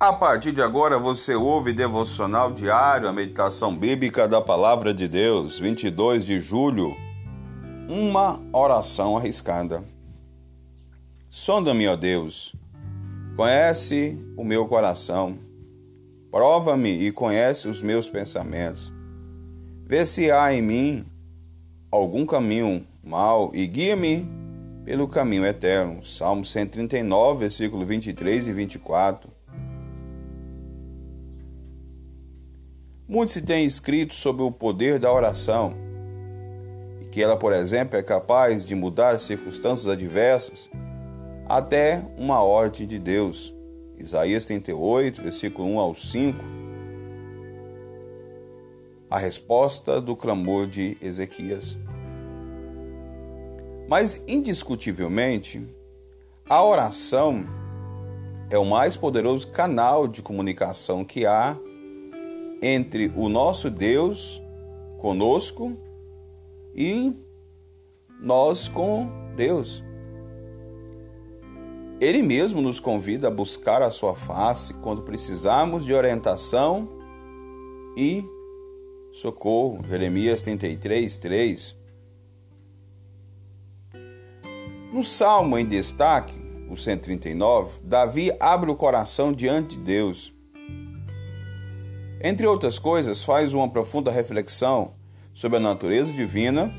A partir de agora você ouve devocional diário, a meditação bíblica da palavra de Deus, 22 de julho. Uma oração arriscada. Sonda-me, ó Deus. Conhece o meu coração. Prova-me e conhece os meus pensamentos. Vê se há em mim algum caminho mau e guia-me pelo caminho eterno. Salmo 139, versículo 23 e 24. Muito se tem escrito sobre o poder da oração e que ela, por exemplo, é capaz de mudar circunstâncias adversas até uma ordem de Deus. Isaías 38, versículo 1 ao 5. A resposta do clamor de Ezequias. Mas, indiscutivelmente, a oração é o mais poderoso canal de comunicação que há entre o nosso Deus conosco e nós com Deus. Ele mesmo nos convida a buscar a sua face quando precisarmos de orientação e socorro. Jeremias 33, 3. No salmo em destaque, o 139, Davi abre o coração diante de Deus entre outras coisas, faz uma profunda reflexão sobre a natureza divina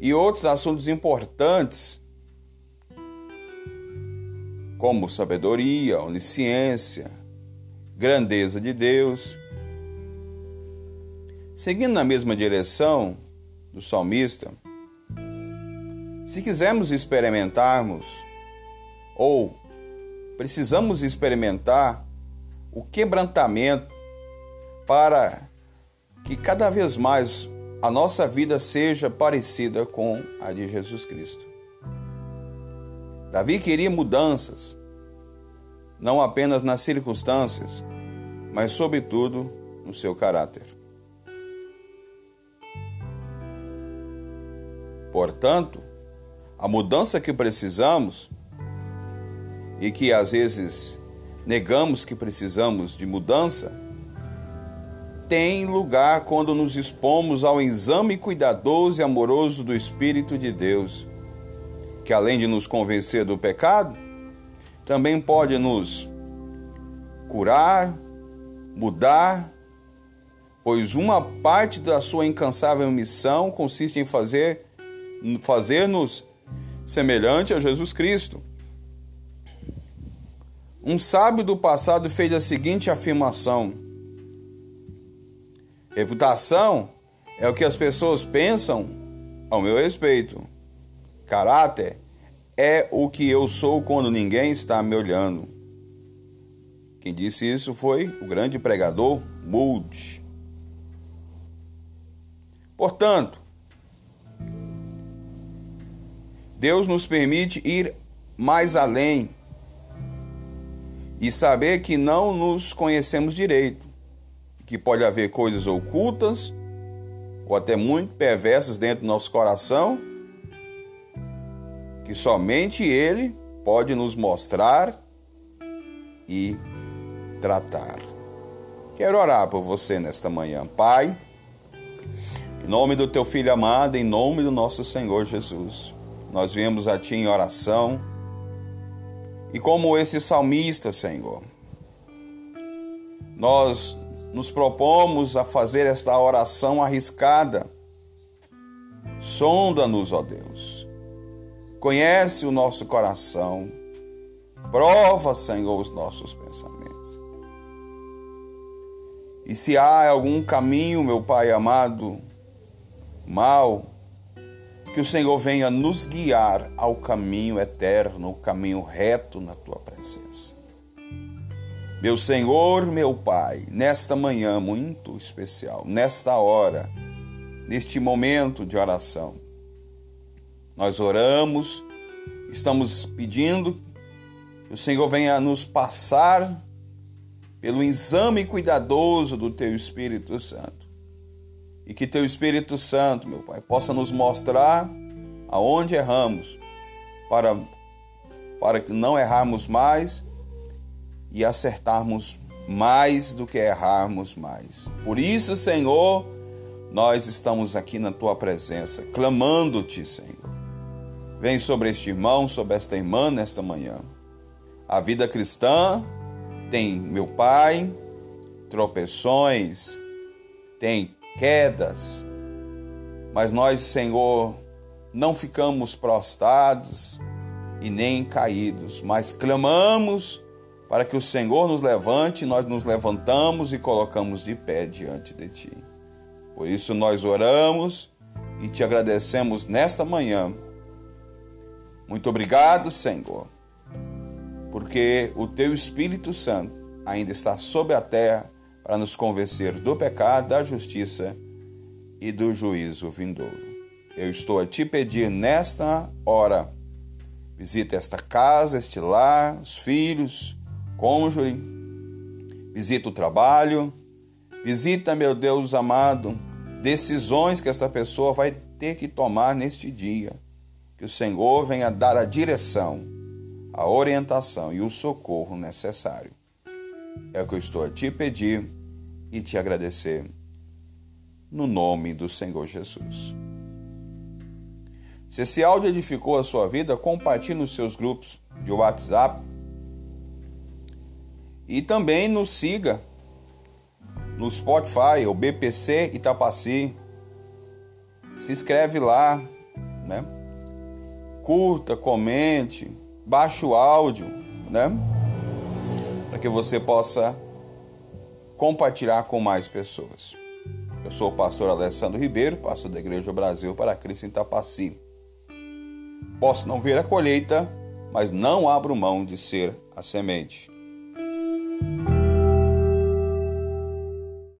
e outros assuntos importantes, como sabedoria, onisciência, grandeza de Deus. Seguindo na mesma direção do salmista, se quisermos experimentarmos ou precisamos experimentar o quebrantamento para que cada vez mais a nossa vida seja parecida com a de Jesus Cristo. Davi queria mudanças, não apenas nas circunstâncias, mas, sobretudo, no seu caráter. Portanto, a mudança que precisamos e que às vezes negamos que precisamos de mudança tem lugar quando nos expomos ao exame cuidadoso e amoroso do Espírito de Deus, que além de nos convencer do pecado, também pode nos curar, mudar, pois uma parte da sua incansável missão consiste em fazer fazer-nos semelhante a Jesus Cristo. Um sábio do passado fez a seguinte afirmação: Reputação é o que as pessoas pensam ao meu respeito. Caráter é o que eu sou quando ninguém está me olhando. Quem disse isso foi o grande pregador Moody. Portanto, Deus nos permite ir mais além e saber que não nos conhecemos direito que pode haver coisas ocultas ou até muito perversas dentro do nosso coração, que somente Ele pode nos mostrar e tratar. Quero orar por você nesta manhã, Pai, em nome do Teu Filho amado, em nome do nosso Senhor Jesus. Nós viemos a Ti em oração e como esse salmista, Senhor, nós nos propomos a fazer esta oração arriscada. Sonda-nos, ó Deus. Conhece o nosso coração. Prova, Senhor, os nossos pensamentos. E se há algum caminho, meu Pai amado, mal, que o Senhor venha nos guiar ao caminho eterno, o caminho reto na tua presença. Meu Senhor, meu Pai, nesta manhã muito especial, nesta hora, neste momento de oração, nós oramos, estamos pedindo que o Senhor venha nos passar pelo exame cuidadoso do Teu Espírito Santo. E que Teu Espírito Santo, meu Pai, possa nos mostrar aonde erramos, para, para que não errarmos mais e acertarmos mais do que errarmos mais. Por isso, Senhor, nós estamos aqui na tua presença, clamando-te, Senhor. Vem sobre este irmão, sobre esta irmã nesta manhã. A vida cristã tem, meu Pai, tropeções, tem quedas, mas nós, Senhor, não ficamos prostrados e nem caídos, mas clamamos para que o Senhor nos levante, nós nos levantamos e colocamos de pé diante de Ti. Por isso nós oramos e te agradecemos nesta manhã. Muito obrigado, Senhor, porque o Teu Espírito Santo ainda está sobre a terra para nos convencer do pecado, da justiça e do juízo vindouro. Eu estou a te pedir nesta hora, visita esta casa, este lar, os filhos, cônjuge, visita o trabalho, visita, meu Deus amado, decisões que esta pessoa vai ter que tomar neste dia. Que o Senhor venha dar a direção, a orientação e o socorro necessário. É o que eu estou a te pedir e te agradecer. No nome do Senhor Jesus. Se esse áudio edificou a sua vida, compartilhe nos seus grupos de WhatsApp e também nos siga no Spotify, o BPC Itapaci. Se inscreve lá, né? Curta, comente, baixe o áudio, né? Para que você possa compartilhar com mais pessoas. Eu sou o pastor Alessandro Ribeiro, pastor da Igreja Brasil para Cristo em Itapaci. Posso não ver a colheita, mas não abro mão de ser a semente.